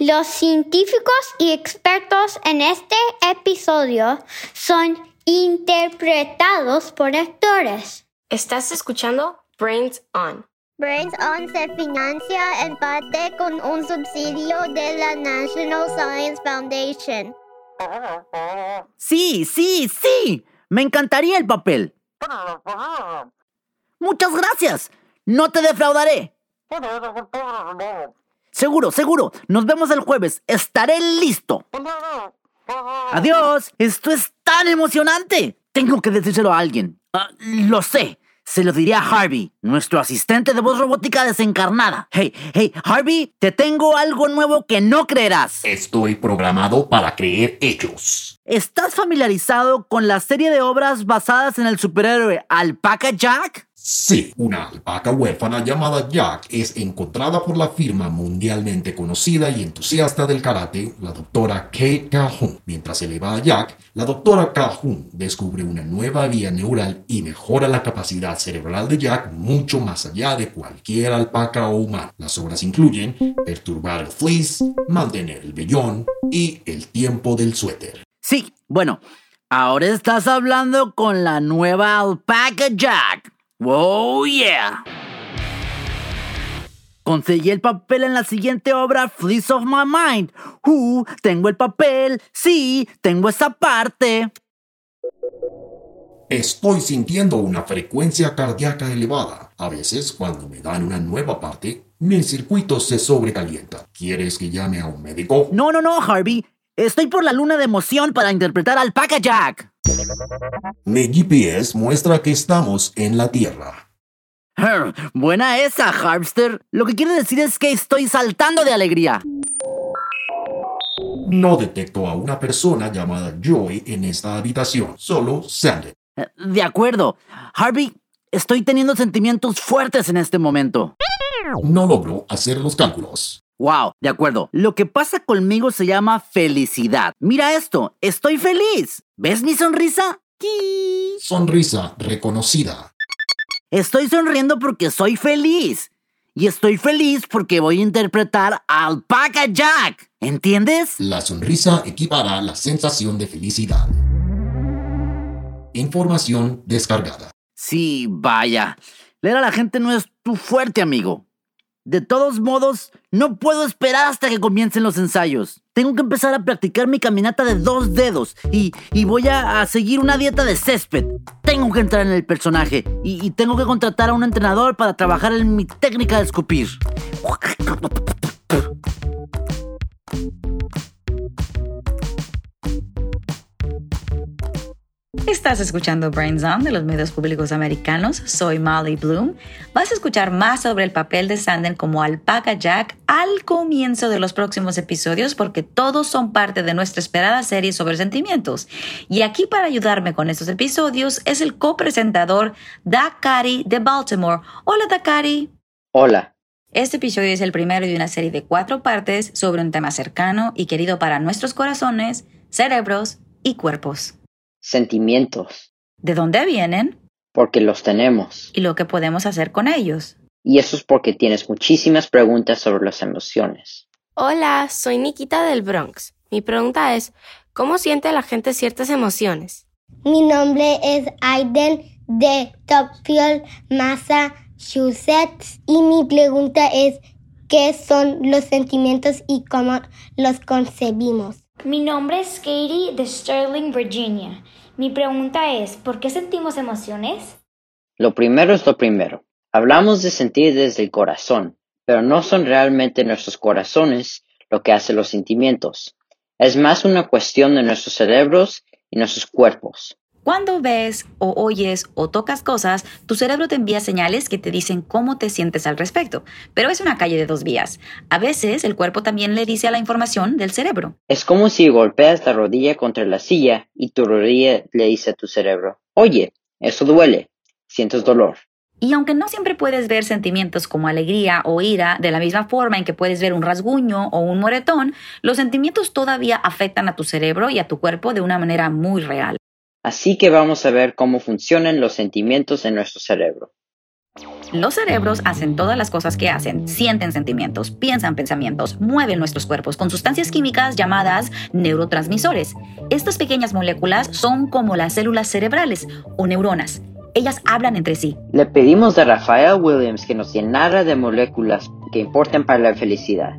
Los científicos y expertos en este episodio son interpretados por actores. Estás escuchando Brains On. Brains On se financia en parte con un subsidio de la National Science Foundation. Sí, sí, sí. Me encantaría el papel. Muchas gracias. No te defraudaré. Seguro, seguro. Nos vemos el jueves. Estaré listo. Adiós. Esto es tan emocionante. Tengo que decírselo a alguien. Ah, lo sé. Se lo diré a Harvey, nuestro asistente de voz robótica desencarnada. Hey, hey, Harvey, te tengo algo nuevo que no creerás. Estoy programado para creer hechos. ¿Estás familiarizado con la serie de obras basadas en el superhéroe Alpaca Jack? Sí, una alpaca huérfana llamada Jack es encontrada por la firma mundialmente conocida y entusiasta del karate, la doctora Kate Calhoun. Mientras se le va a Jack, la doctora Calhoun descubre una nueva vía neural y mejora la capacidad cerebral de Jack mucho más allá de cualquier alpaca o humano. Las obras incluyen perturbar el fleece, mantener el vellón y el tiempo del suéter. Sí, bueno, ahora estás hablando con la nueva alpaca Jack. ¡Oh, yeah! Conseguí el papel en la siguiente obra, Fleece of My Mind. Uh, tengo el papel. Sí, tengo esa parte. Estoy sintiendo una frecuencia cardíaca elevada. A veces, cuando me dan una nueva parte, mi circuito se sobrecalienta. ¿Quieres que llame a un médico? No, no, no, Harvey. Estoy por la luna de emoción para interpretar al Paca Jack. Mi GPS muestra que estamos en la Tierra. Her, buena esa, Harvester. Lo que quiere decir es que estoy saltando de alegría. No detecto a una persona llamada Joy en esta habitación, solo Sandy. Eh, De acuerdo. Harvey, estoy teniendo sentimientos fuertes en este momento. No logro hacer los cálculos. Wow, de acuerdo. Lo que pasa conmigo se llama felicidad. Mira esto, estoy feliz. ¿Ves mi sonrisa? ¡Qui! Sonrisa reconocida. Estoy sonriendo porque soy feliz. Y estoy feliz porque voy a interpretar a Alpaca Jack. ¿Entiendes? La sonrisa equipara la sensación de felicidad. Información descargada. Sí, vaya. Leer a la gente no es tu fuerte, amigo. De todos modos, no puedo esperar hasta que comiencen los ensayos. Tengo que empezar a practicar mi caminata de dos dedos y, y voy a, seguir una dieta de césped. Tengo que entrar en el personaje y, y tengo que contratar a un entrenador para trabajar en mi técnica de escupir. Estás escuchando Brains On de los medios públicos americanos. Soy Molly Bloom. Vas a escuchar más sobre el papel de Sanden como Alpaca Jack al comienzo de los próximos episodios porque todos son parte de nuestra esperada serie sobre sentimientos. Y aquí para ayudarme con estos episodios es el copresentador Dakari de Baltimore. Hola Dakari. Hola, Este episodio es el primero de una serie de cuatro partes sobre un tema cercano y querido para nuestros corazones, cerebros y cuerpos. Sentimientos, ¿De dónde vienen? porque los tenemos. y lo que podemos hacer con ellos. Y eso es porque tienes muchísimas preguntas sobre las emociones. Hola, soy Nikita del Bronx. Mi pregunta es, ¿cómo siente la gente ciertas emociones? Mi nombre es Aiden de Topfield, Massachusetts. Y mi pregunta es, ¿qué son los sentimientos y cómo los concebimos? Mi nombre es Katie de Sterling, Virginia. Mi pregunta es, ¿por qué sentimos emociones? Lo primero es lo primero. Hablamos de sentir desde el corazón, pero no son realmente nuestros corazones lo que hace los sentimientos. Es más una cuestión de nuestros cerebros y nuestros cuerpos. Cuando ves o oyes o tocas cosas, tu cerebro te envía señales que te dicen cómo te sientes al respecto. Pero es una calle de dos vías. A veces el cuerpo también le dice a la información del cerebro. Es como si golpeas la rodilla contra la silla y tu rodilla le dice a tu cerebro, oye, eso duele, sientes dolor. Y aunque no siempre puedes ver sentimientos como alegría o ira de la misma forma en que puedes ver un rasguño o un moretón, los sentimientos todavía afectan a tu cerebro y a tu cuerpo de una manera muy real. Así que vamos a ver cómo funcionan los sentimientos en nuestro cerebro. Los cerebros hacen todas las cosas que hacen, sienten sentimientos, piensan pensamientos, mueven nuestros cuerpos con sustancias químicas llamadas neurotransmisores. Estas pequeñas moléculas son como las células cerebrales o neuronas. Ellas hablan entre sí. Le pedimos a Rafael Williams que nos llenara de moléculas que importan para la felicidad.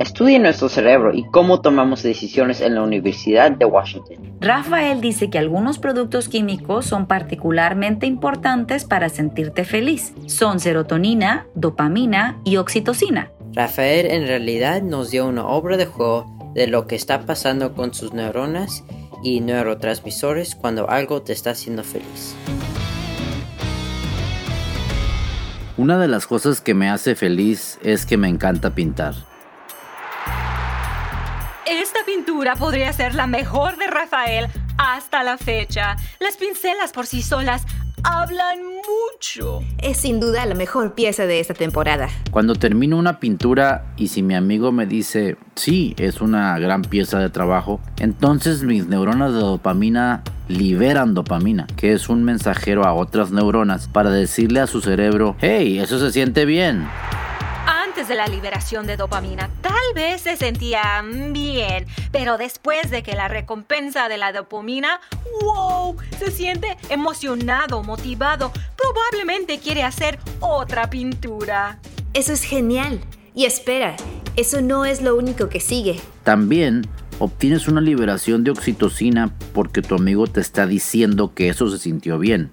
Estudia nuestro cerebro y cómo tomamos decisiones en la Universidad de Washington. Rafael dice que algunos productos químicos son particularmente importantes para sentirte feliz. Son serotonina, dopamina y oxitocina. Rafael en realidad nos dio una obra de juego de lo que está pasando con sus neuronas y neurotransmisores cuando algo te está haciendo feliz. Una de las cosas que me hace feliz es que me encanta pintar. Esta pintura podría ser la mejor de Rafael hasta la fecha. Las pincelas por sí solas hablan mucho. Es sin duda la mejor pieza de esta temporada. Cuando termino una pintura y si mi amigo me dice, sí, es una gran pieza de trabajo, entonces mis neuronas de dopamina liberan dopamina, que es un mensajero a otras neuronas para decirle a su cerebro, hey, eso se siente bien. Antes de la liberación de dopamina, tal vez se sentía bien, pero después de que la recompensa de la dopamina, wow, se siente emocionado, motivado, probablemente quiere hacer otra pintura. Eso es genial. Y espera, eso no es lo único que sigue. También obtienes una liberación de oxitocina porque tu amigo te está diciendo que eso se sintió bien.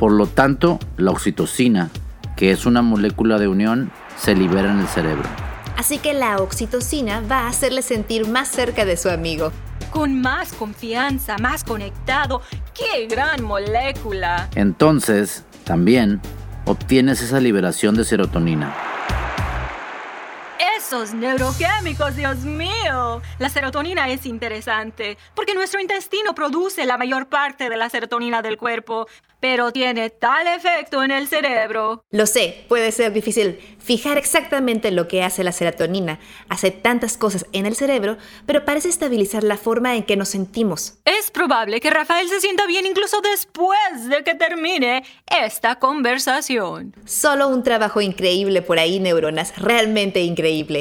Por lo tanto, la oxitocina, que es una molécula de unión, se libera en el cerebro. Así que la oxitocina va a hacerle sentir más cerca de su amigo. Con más confianza, más conectado. ¡Qué gran molécula! Entonces, también obtienes esa liberación de serotonina. Esos neuroquímicos, Dios mío. La serotonina es interesante porque nuestro intestino produce la mayor parte de la serotonina del cuerpo, pero tiene tal efecto en el cerebro. Lo sé, puede ser difícil fijar exactamente lo que hace la serotonina. Hace tantas cosas en el cerebro, pero parece estabilizar la forma en que nos sentimos. Es probable que Rafael se sienta bien incluso después de que termine esta conversación. Solo un trabajo increíble por ahí, neuronas, realmente increíble.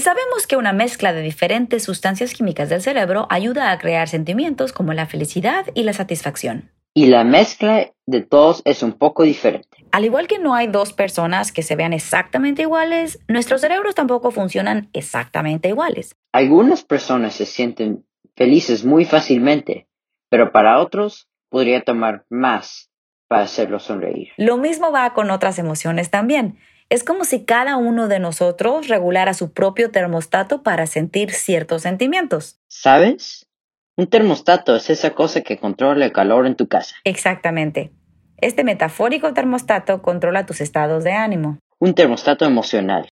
Sabemos que una mezcla de diferentes sustancias químicas del cerebro ayuda a crear sentimientos como la felicidad y la satisfacción. Y la mezcla de todos es un poco diferente. Al igual que no hay dos personas que se vean exactamente iguales, nuestros cerebros tampoco funcionan exactamente iguales. Algunas personas se sienten felices muy fácilmente, pero para otros podría tomar más para hacerlos sonreír. Lo mismo va con otras emociones también. Es como si cada uno de nosotros regulara su propio termostato para sentir ciertos sentimientos. ¿Sabes? Un termostato es esa cosa que controla el calor en tu casa. Exactamente. Este metafórico termostato controla tus estados de ánimo. Un termostato emocional.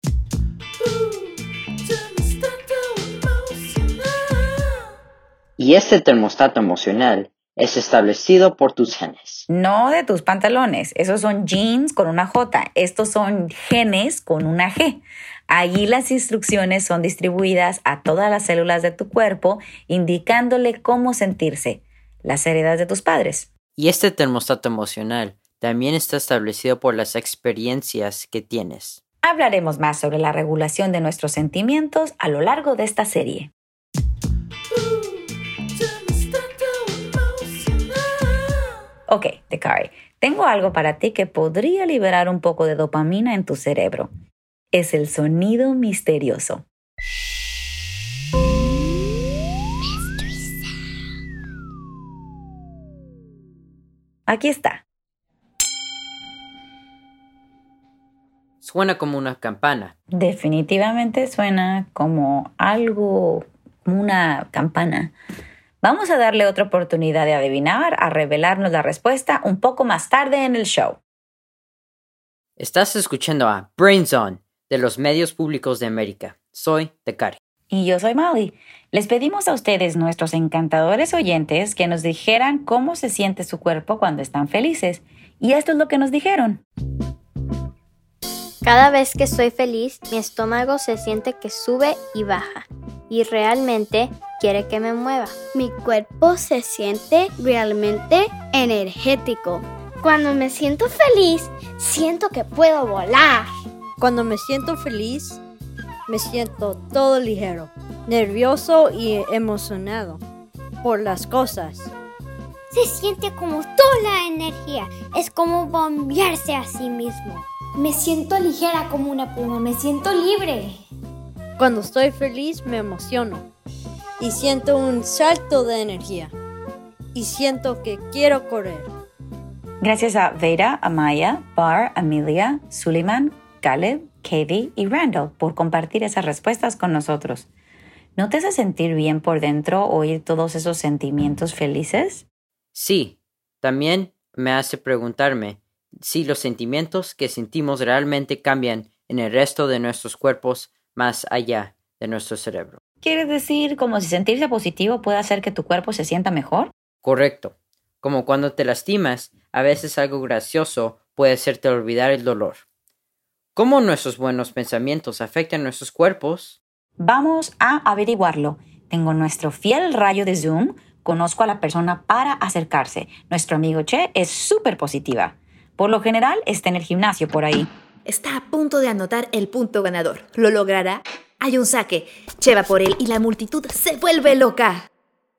Y este termostato emocional es establecido por tus genes. No de tus pantalones. Esos son jeans con una J. Estos son genes con una G. Allí las instrucciones son distribuidas a todas las células de tu cuerpo, indicándole cómo sentirse. Las heredas de tus padres. Y este termostato emocional también está establecido por las experiencias que tienes. Hablaremos más sobre la regulación de nuestros sentimientos a lo largo de esta serie. Ok, Dekari, tengo algo para ti que podría liberar un poco de dopamina en tu cerebro. Es el sonido misterioso. Aquí está. Suena como una campana. Definitivamente suena como algo, como una campana. Vamos a darle otra oportunidad de adivinar, a revelarnos la respuesta un poco más tarde en el show. Estás escuchando a Brains On de los medios públicos de América. Soy Tecari. Y yo soy Molly. Les pedimos a ustedes, nuestros encantadores oyentes, que nos dijeran cómo se siente su cuerpo cuando están felices. Y esto es lo que nos dijeron. Cada vez que estoy feliz, mi estómago se siente que sube y baja y realmente quiere que me mueva. Mi cuerpo se siente realmente energético. Cuando me siento feliz, siento que puedo volar. Cuando me siento feliz, me siento todo ligero, nervioso y emocionado por las cosas. Se siente como toda la energía. Es como bombearse a sí mismo. Me siento ligera como una pluma, me siento libre. Cuando estoy feliz me emociono y siento un salto de energía y siento que quiero correr. Gracias a Vera, Amaya, Bar, Amelia, Suleiman, Caleb, Katie y Randall por compartir esas respuestas con nosotros. ¿No te hace sentir bien por dentro oír todos esos sentimientos felices? Sí, también me hace preguntarme si los sentimientos que sentimos realmente cambian en el resto de nuestros cuerpos más allá de nuestro cerebro. ¿Quieres decir como si sentirse positivo puede hacer que tu cuerpo se sienta mejor? Correcto. Como cuando te lastimas, a veces algo gracioso puede hacerte olvidar el dolor. ¿Cómo nuestros buenos pensamientos afectan nuestros cuerpos? Vamos a averiguarlo. Tengo nuestro fiel rayo de Zoom. Conozco a la persona para acercarse. Nuestro amigo Che es súper positiva. Por lo general está en el gimnasio por ahí. Está a punto de anotar el punto ganador. ¿Lo logrará? Hay un saque. Che va por él y la multitud se vuelve loca.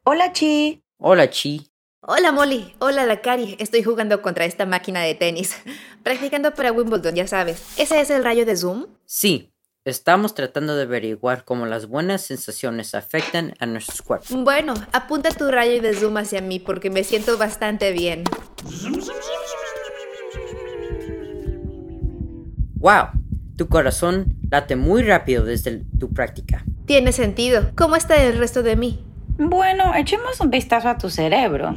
Hola, Chi. Hola, Chi. Hola, Molly. Hola, Lakari. Estoy jugando contra esta máquina de tenis. Practicando para Wimbledon, ya sabes. ¿Ese es el rayo de Zoom? Sí. Estamos tratando de averiguar cómo las buenas sensaciones afectan a nuestros cuerpos. Bueno, apunta tu rayo de Zoom hacia mí porque me siento bastante bien. ¡Wow! Tu corazón late muy rápido desde tu práctica. Tiene sentido. ¿Cómo está el resto de mí? Bueno, echemos un vistazo a tu cerebro.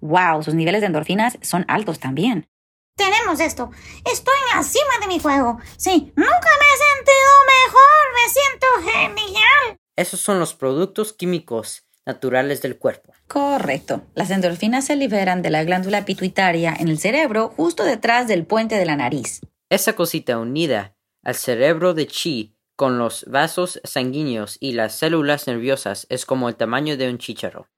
Wow, sus niveles de endorfinas son altos también. Tenemos esto. Estoy encima de mi juego. Sí, nunca me he sentido mejor. Me siento genial. Esos son los productos químicos naturales del cuerpo. Correcto. Las endorfinas se liberan de la glándula pituitaria en el cerebro justo detrás del puente de la nariz. Esa cosita unida al cerebro de Chi con los vasos sanguíneos y las células nerviosas es como el tamaño de un chícharo.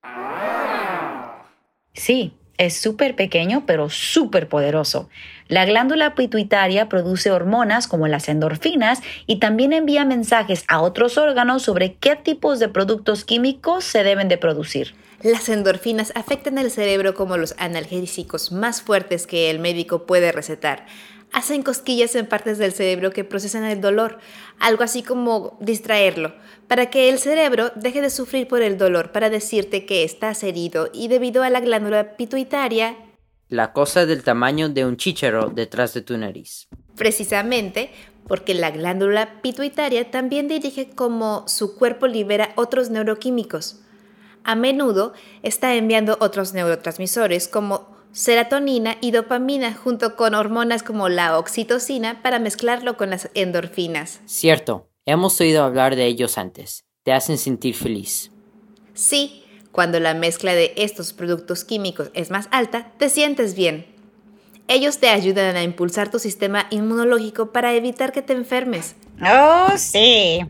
Sí, es súper pequeño pero súper poderoso. La glándula pituitaria produce hormonas como las endorfinas y también envía mensajes a otros órganos sobre qué tipos de productos químicos se deben de producir. Las endorfinas afectan el cerebro como los analgésicos más fuertes que el médico puede recetar. Hacen cosquillas en partes del cerebro que procesan el dolor, algo así como distraerlo, para que el cerebro deje de sufrir por el dolor, para decirte que estás herido y debido a la glándula pituitaria la cosa del tamaño de un chícharo detrás de tu nariz. Precisamente porque la glándula pituitaria también dirige cómo su cuerpo libera otros neuroquímicos. A menudo está enviando otros neurotransmisores como serotonina y dopamina junto con hormonas como la oxitocina para mezclarlo con las endorfinas. Cierto, hemos oído hablar de ellos antes. Te hacen sentir feliz. Sí, cuando la mezcla de estos productos químicos es más alta, te sientes bien. Ellos te ayudan a impulsar tu sistema inmunológico para evitar que te enfermes. Oh, sí.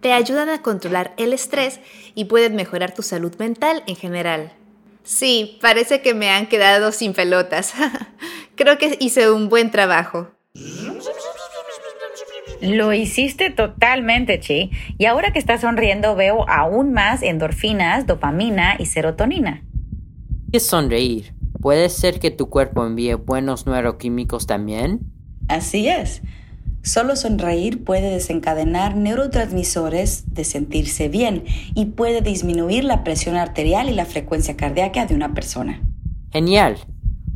Te ayudan a controlar el estrés y pueden mejorar tu salud mental en general. Sí, parece que me han quedado sin pelotas. Creo que hice un buen trabajo. Lo hiciste totalmente, Chi. Y ahora que estás sonriendo veo aún más endorfinas, dopamina y serotonina. ¿Qué es sonreír? ¿Puede ser que tu cuerpo envíe buenos neuroquímicos también? Así es. Solo sonreír puede desencadenar neurotransmisores de sentirse bien y puede disminuir la presión arterial y la frecuencia cardíaca de una persona. Genial.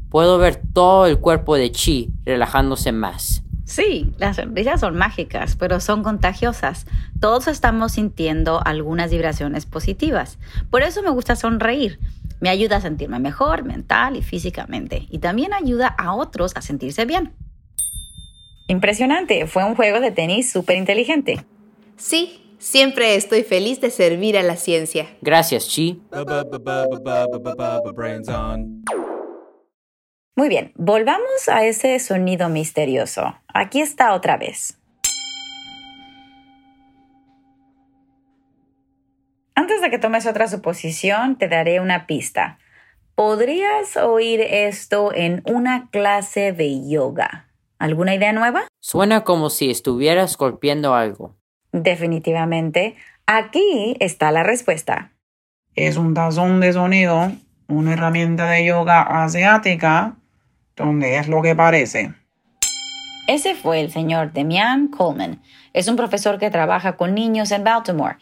Puedo ver todo el cuerpo de Chi relajándose más. Sí, las sonrisas son mágicas, pero son contagiosas. Todos estamos sintiendo algunas vibraciones positivas. Por eso me gusta sonreír. Me ayuda a sentirme mejor mental y físicamente. Y también ayuda a otros a sentirse bien. Impresionante, fue un juego de tenis súper inteligente. Sí, siempre estoy feliz de servir a la ciencia. Gracias, Chi. Muy bien, volvamos a ese sonido misterioso. Aquí está otra vez. Antes de que tomes otra suposición, te daré una pista. Podrías oír esto en una clase de yoga. ¿Alguna idea nueva? Suena como si estuvieras golpeando algo. Definitivamente. Aquí está la respuesta. Es un tazón de sonido, una herramienta de yoga asiática, donde es lo que parece. Ese fue el señor Demian Coleman. Es un profesor que trabaja con niños en Baltimore.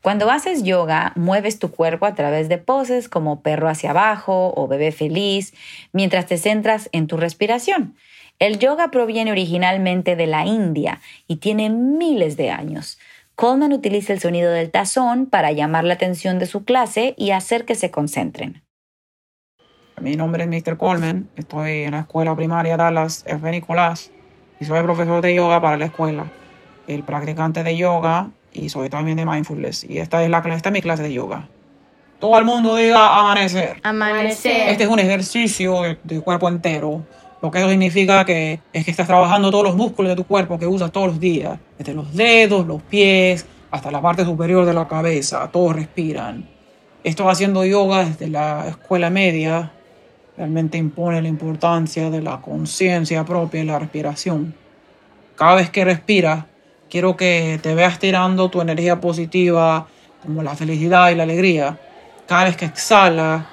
Cuando haces yoga, mueves tu cuerpo a través de poses como perro hacia abajo o bebé feliz, mientras te centras en tu respiración. El yoga proviene originalmente de la India y tiene miles de años. Coleman utiliza el sonido del tazón para llamar la atención de su clase y hacer que se concentren. Mi nombre es Mr. Coleman, estoy en la escuela primaria Dallas F. Nicolás y soy profesor de yoga para la escuela, el practicante de yoga y soy también de mindfulness. Y esta es, la, esta es mi clase de yoga. Todo el mundo diga amanecer. Amanecer. Este es un ejercicio de, de cuerpo entero. Lo que eso significa que es que estás trabajando todos los músculos de tu cuerpo que usas todos los días. Desde los dedos, los pies, hasta la parte superior de la cabeza. Todos respiran. Esto haciendo yoga desde la escuela media realmente impone la importancia de la conciencia propia y la respiración. Cada vez que respiras, quiero que te veas tirando tu energía positiva, como la felicidad y la alegría. Cada vez que exhalas,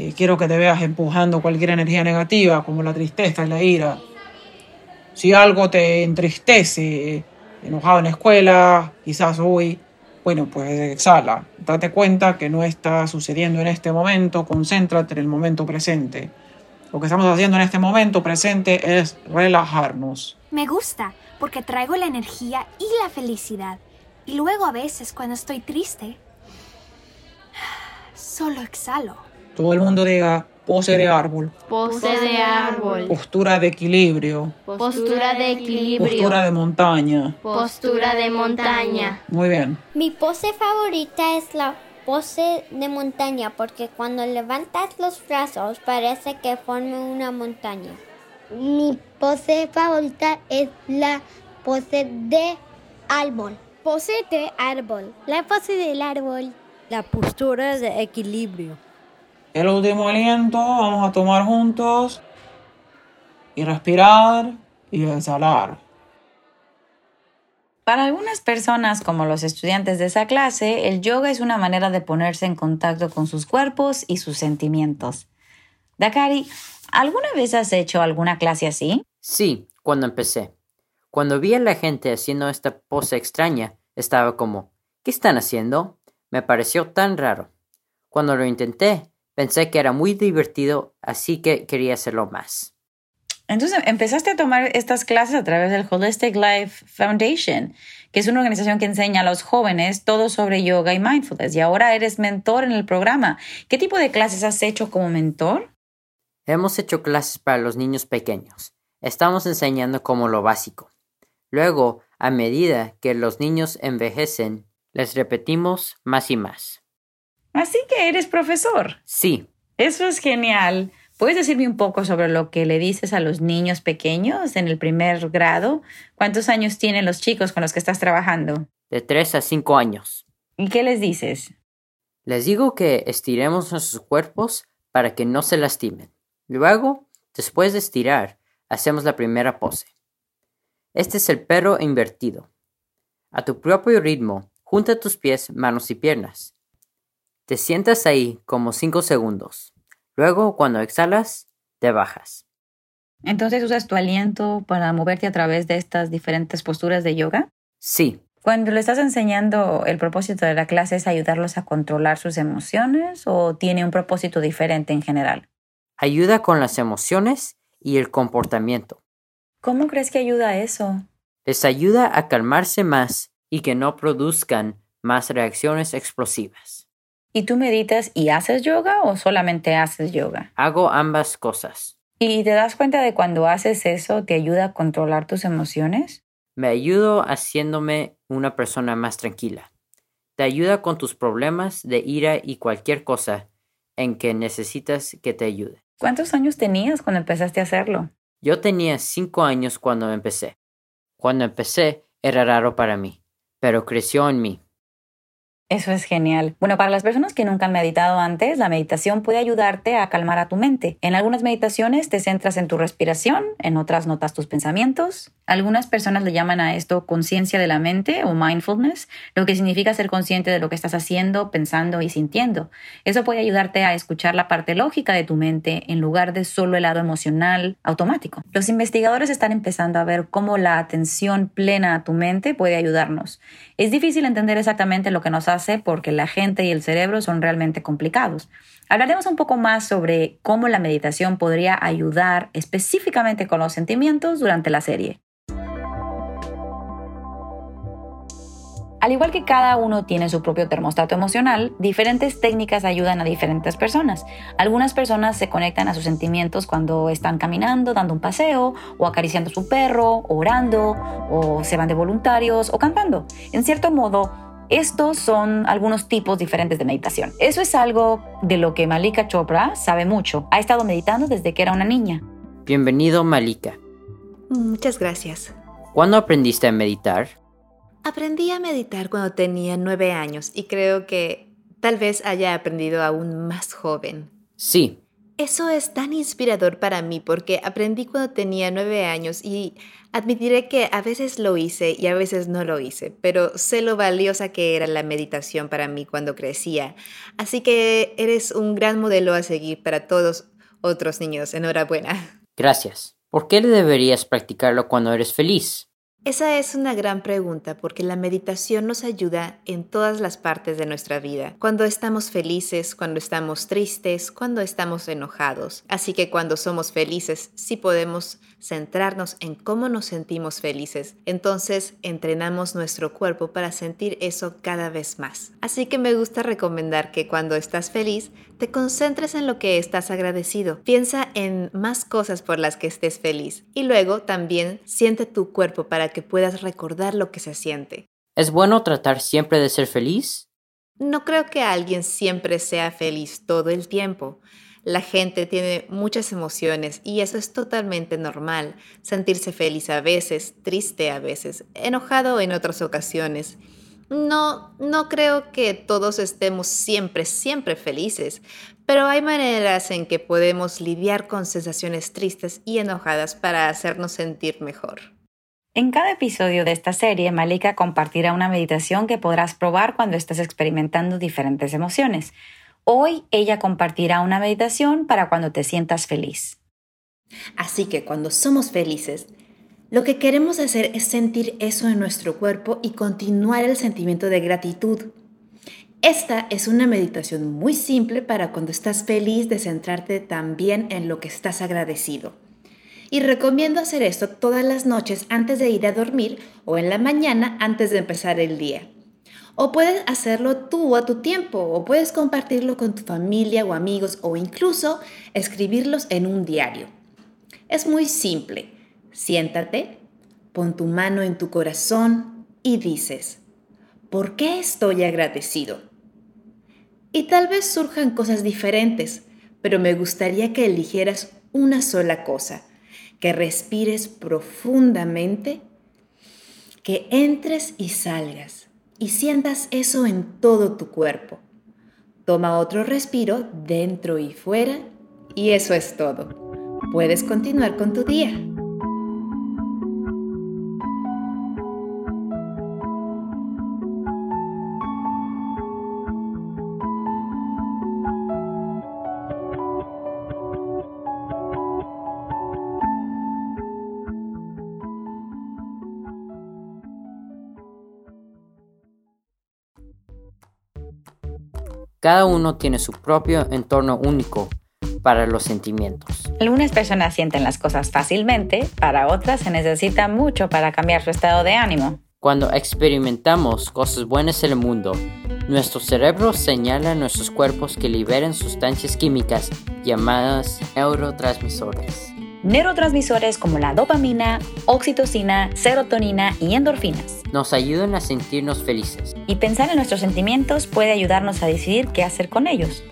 eh, quiero que te veas empujando cualquier energía negativa, como la tristeza y la ira. Si algo te entristece, enojado en la escuela, quizás hoy, bueno, pues exhala. Date cuenta que no está sucediendo en este momento, concéntrate en el momento presente. Lo que estamos haciendo en este momento presente es relajarnos. Me gusta porque traigo la energía y la felicidad. Y luego a veces cuando estoy triste, solo exhalo. Todo el mundo diga pose de árbol, Pose de árbol. postura de equilibrio, Postura de equilibrio. postura de montaña. Postura de montaña. Muy bien. Mi pose favorita es la pose de montaña porque cuando levantas los brazos parece que forme una montaña. Mi pose favorita es la pose de árbol. Pose de árbol. La pose del árbol. La postura de equilibrio. El último aliento, vamos a tomar juntos y respirar y exhalar. Para algunas personas, como los estudiantes de esa clase, el yoga es una manera de ponerse en contacto con sus cuerpos y sus sentimientos. Dakari, ¿alguna vez has hecho alguna clase así? Sí, cuando empecé. Cuando vi a la gente haciendo esta pose extraña, estaba como, ¿qué están haciendo? Me pareció tan raro. Cuando lo intenté, pensé que era muy divertido, así que quería hacerlo más. Entonces empezaste a tomar estas clases a través del Holistic Life Foundation, que es una organización que enseña a los jóvenes todo sobre yoga y mindfulness, y ahora eres mentor en el programa. ¿Qué tipo de clases has hecho como mentor? Hemos hecho clases para los niños pequeños. Estamos enseñando como lo básico. Luego, a medida que los niños envejecen, les repetimos más y más. Así que eres profesor. Sí, Eso es genial. ¿Puedes decirme un poco sobre lo que le dices a los niños pequeños en el primer grado? ¿Cuántos años tienen los chicos con los que estás trabajando? de 3 a 5 años. ¿Y qué les dices? Les digo que estiremos nuestros cuerpos para que no se lastimen. Luego, después de estirar, hacemos la primera pose. Este es el perro invertido. A tu propio ritmo, junta tus pies, manos y piernas. Te sientas ahí como 5 segundos. Luego, cuando exhalas, te bajas. Entonces usas tu aliento para moverte a través de estas diferentes posturas de yoga. Sí, Cuando le estás enseñando, el propósito de la clase es ayudarlos a controlar sus emociones o tiene un propósito diferente en general. ayuda con las emociones y el comportamiento. ¿Cómo crees que ayuda eso? Les ayuda a calmarse más y que no produzcan más reacciones explosivas. ¿Y tú meditas y haces yoga o solamente haces yoga? Hago ambas cosas. ¿Y te das cuenta de cuando haces eso te ayuda a controlar tus emociones? Me ayudo haciéndome una persona más tranquila. Te ayuda con tus problemas de ira y cualquier cosa en que necesitas que te ayude. ¿Cuántos años tenías cuando empezaste a hacerlo? Yo tenía cinco años cuando empecé. Cuando empecé era raro para mí, pero creció en mí. Eso es genial. Bueno, para las personas que nunca han meditado antes, la meditación puede ayudarte a calmar a tu mente. En algunas meditaciones te centras en tu respiración, en otras notas tus pensamientos. Algunas personas le llaman a esto conciencia de la mente o mindfulness, lo que significa ser consciente de lo que estás haciendo, pensando y sintiendo. Eso puede ayudarte a escuchar la parte lógica de tu mente en lugar de solo el lado emocional automático. Los investigadores están empezando a ver cómo la atención plena a tu mente puede ayudarnos. Es difícil entender exactamente lo que nos hace porque la gente y el cerebro son realmente complicados. Hablaremos un poco más sobre cómo la meditación podría ayudar específicamente con los sentimientos durante la serie. Al igual que cada uno tiene su propio termostato emocional, diferentes técnicas ayudan a diferentes personas. Algunas personas se conectan a sus sentimientos cuando están caminando, dando un paseo, o acariciando a su perro, orando, o se van de voluntarios, o cantando. En cierto modo, estos son algunos tipos diferentes de meditación. Eso es algo de lo que Malika Chopra sabe mucho. Ha estado meditando desde que era una niña. Bienvenido, Malika. Muchas gracias. ¿Cuándo aprendiste a meditar? Aprendí a meditar cuando tenía nueve años y creo que tal vez haya aprendido aún más joven. Sí. Eso es tan inspirador para mí porque aprendí cuando tenía nueve años y admitiré que a veces lo hice y a veces no lo hice, pero sé lo valiosa que era la meditación para mí cuando crecía. Así que eres un gran modelo a seguir para todos otros niños. Enhorabuena. Gracias. ¿Por qué deberías practicarlo cuando eres feliz? Esa es una gran pregunta porque la meditación nos ayuda en todas las partes de nuestra vida, cuando estamos felices, cuando estamos tristes, cuando estamos enojados. Así que cuando somos felices, sí podemos centrarnos en cómo nos sentimos felices. Entonces entrenamos nuestro cuerpo para sentir eso cada vez más. Así que me gusta recomendar que cuando estás feliz, te concentres en lo que estás agradecido. Piensa en más cosas por las que estés feliz y luego también siente tu cuerpo para que puedas recordar lo que se siente. ¿Es bueno tratar siempre de ser feliz? No creo que alguien siempre sea feliz todo el tiempo. La gente tiene muchas emociones y eso es totalmente normal. Sentirse feliz a veces, triste a veces, enojado en otras ocasiones. No, no creo que todos estemos siempre, siempre felices, pero hay maneras en que podemos lidiar con sensaciones tristes y enojadas para hacernos sentir mejor. En cada episodio de esta serie, Malika compartirá una meditación que podrás probar cuando estés experimentando diferentes emociones. Hoy ella compartirá una meditación para cuando te sientas feliz. Así que cuando somos felices, lo que queremos hacer es sentir eso en nuestro cuerpo y continuar el sentimiento de gratitud. Esta es una meditación muy simple para cuando estás feliz de centrarte también en lo que estás agradecido. Y recomiendo hacer esto todas las noches antes de ir a dormir o en la mañana antes de empezar el día. O puedes hacerlo tú a tu tiempo, o puedes compartirlo con tu familia o amigos, o incluso escribirlos en un diario. Es muy simple. Siéntate, pon tu mano en tu corazón y dices, ¿por qué estoy agradecido? Y tal vez surjan cosas diferentes, pero me gustaría que eligieras una sola cosa, que respires profundamente, que entres y salgas y sientas eso en todo tu cuerpo. Toma otro respiro dentro y fuera y eso es todo. Puedes continuar con tu día. Cada uno tiene su propio entorno único para los sentimientos. Algunas personas sienten las cosas fácilmente, para otras se necesita mucho para cambiar su estado de ánimo. Cuando experimentamos cosas buenas en el mundo, nuestro cerebro señala a nuestros cuerpos que liberen sustancias químicas llamadas neurotransmisores. Neurotransmisores como la dopamina, oxitocina, serotonina y endorfinas. Nos ayudan a sentirnos felices. Y pensar en nuestros sentimientos puede ayudarnos a decidir qué hacer con ellos.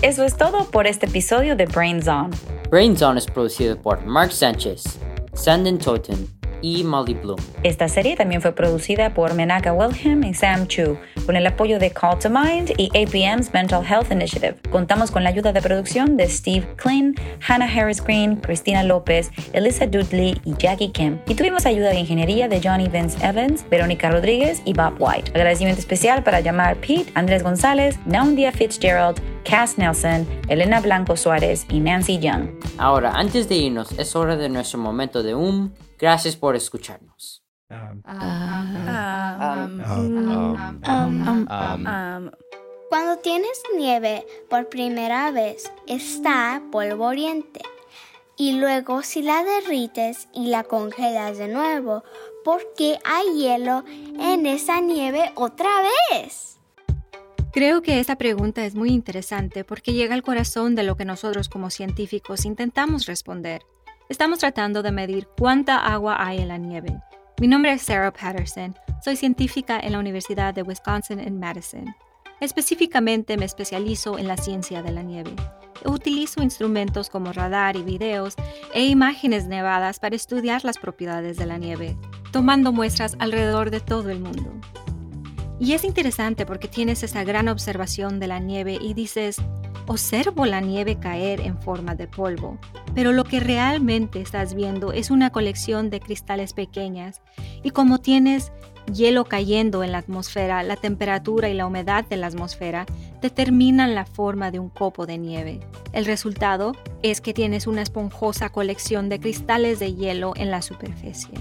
Eso es todo por este episodio de Brains On. Brains On es producido por Mark Sánchez, Sanden Totten y Molly Bloom. Esta serie también fue producida por Menaka Wilhelm y Sam Chu, con el apoyo de Call to Mind y APM's Mental Health Initiative. Contamos con la ayuda de producción de Steve Klein, Hannah Harris Green, Cristina López, Elisa Dudley y Jackie Kim. Y tuvimos ayuda de ingeniería de Johnny Vince Evans, Verónica Rodríguez y Bob White. Agradecimiento especial para llamar Pete, Andrés González, Naundia Fitzgerald, Cass Nelson, Elena Blanco Suárez y Nancy Young. Ahora, antes de irnos, es hora de nuestro momento de un gracias por escucharnos. Cuando tienes nieve por primera vez, está polvoriente. Y luego si la derrites y la congelas de nuevo, porque hay hielo en esa nieve otra vez? Creo que esta pregunta es muy interesante porque llega al corazón de lo que nosotros como científicos intentamos responder. Estamos tratando de medir cuánta agua hay en la nieve. Mi nombre es Sarah Patterson, soy científica en la Universidad de Wisconsin en Madison. Específicamente me especializo en la ciencia de la nieve. Utilizo instrumentos como radar y videos e imágenes nevadas para estudiar las propiedades de la nieve, tomando muestras alrededor de todo el mundo. Y es interesante porque tienes esa gran observación de la nieve y dices, observo la nieve caer en forma de polvo, pero lo que realmente estás viendo es una colección de cristales pequeñas y como tienes hielo cayendo en la atmósfera, la temperatura y la humedad de la atmósfera determinan la forma de un copo de nieve. El resultado es que tienes una esponjosa colección de cristales de hielo en la superficie.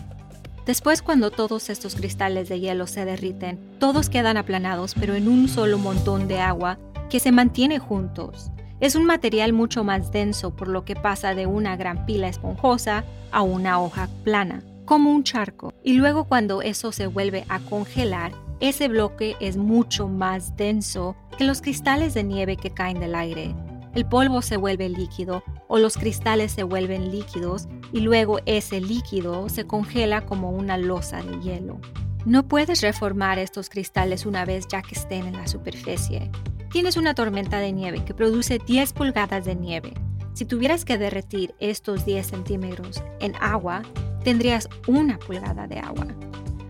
Después, cuando todos estos cristales de hielo se derriten, todos quedan aplanados pero en un solo montón de agua que se mantiene juntos. Es un material mucho más denso por lo que pasa de una gran pila esponjosa a una hoja plana, como un charco. Y luego cuando eso se vuelve a congelar, ese bloque es mucho más denso que los cristales de nieve que caen del aire. El polvo se vuelve líquido o los cristales se vuelven líquidos y luego ese líquido se congela como una losa de hielo. No puedes reformar estos cristales una vez ya que estén en la superficie. Tienes una tormenta de nieve que produce 10 pulgadas de nieve. Si tuvieras que derretir estos 10 centímetros en agua, tendrías una pulgada de agua.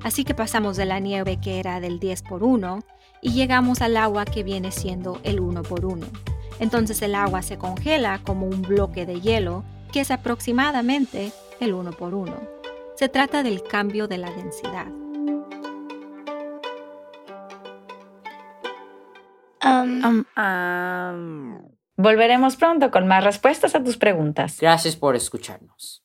Así que pasamos de la nieve que era del 10 por 1 y llegamos al agua que viene siendo el 1 por 1. Entonces el agua se congela como un bloque de hielo que es aproximadamente el 1 por 1. Se trata del cambio de la densidad. Volveremos pronto con más respuestas a tus preguntas. Gracias por escucharnos.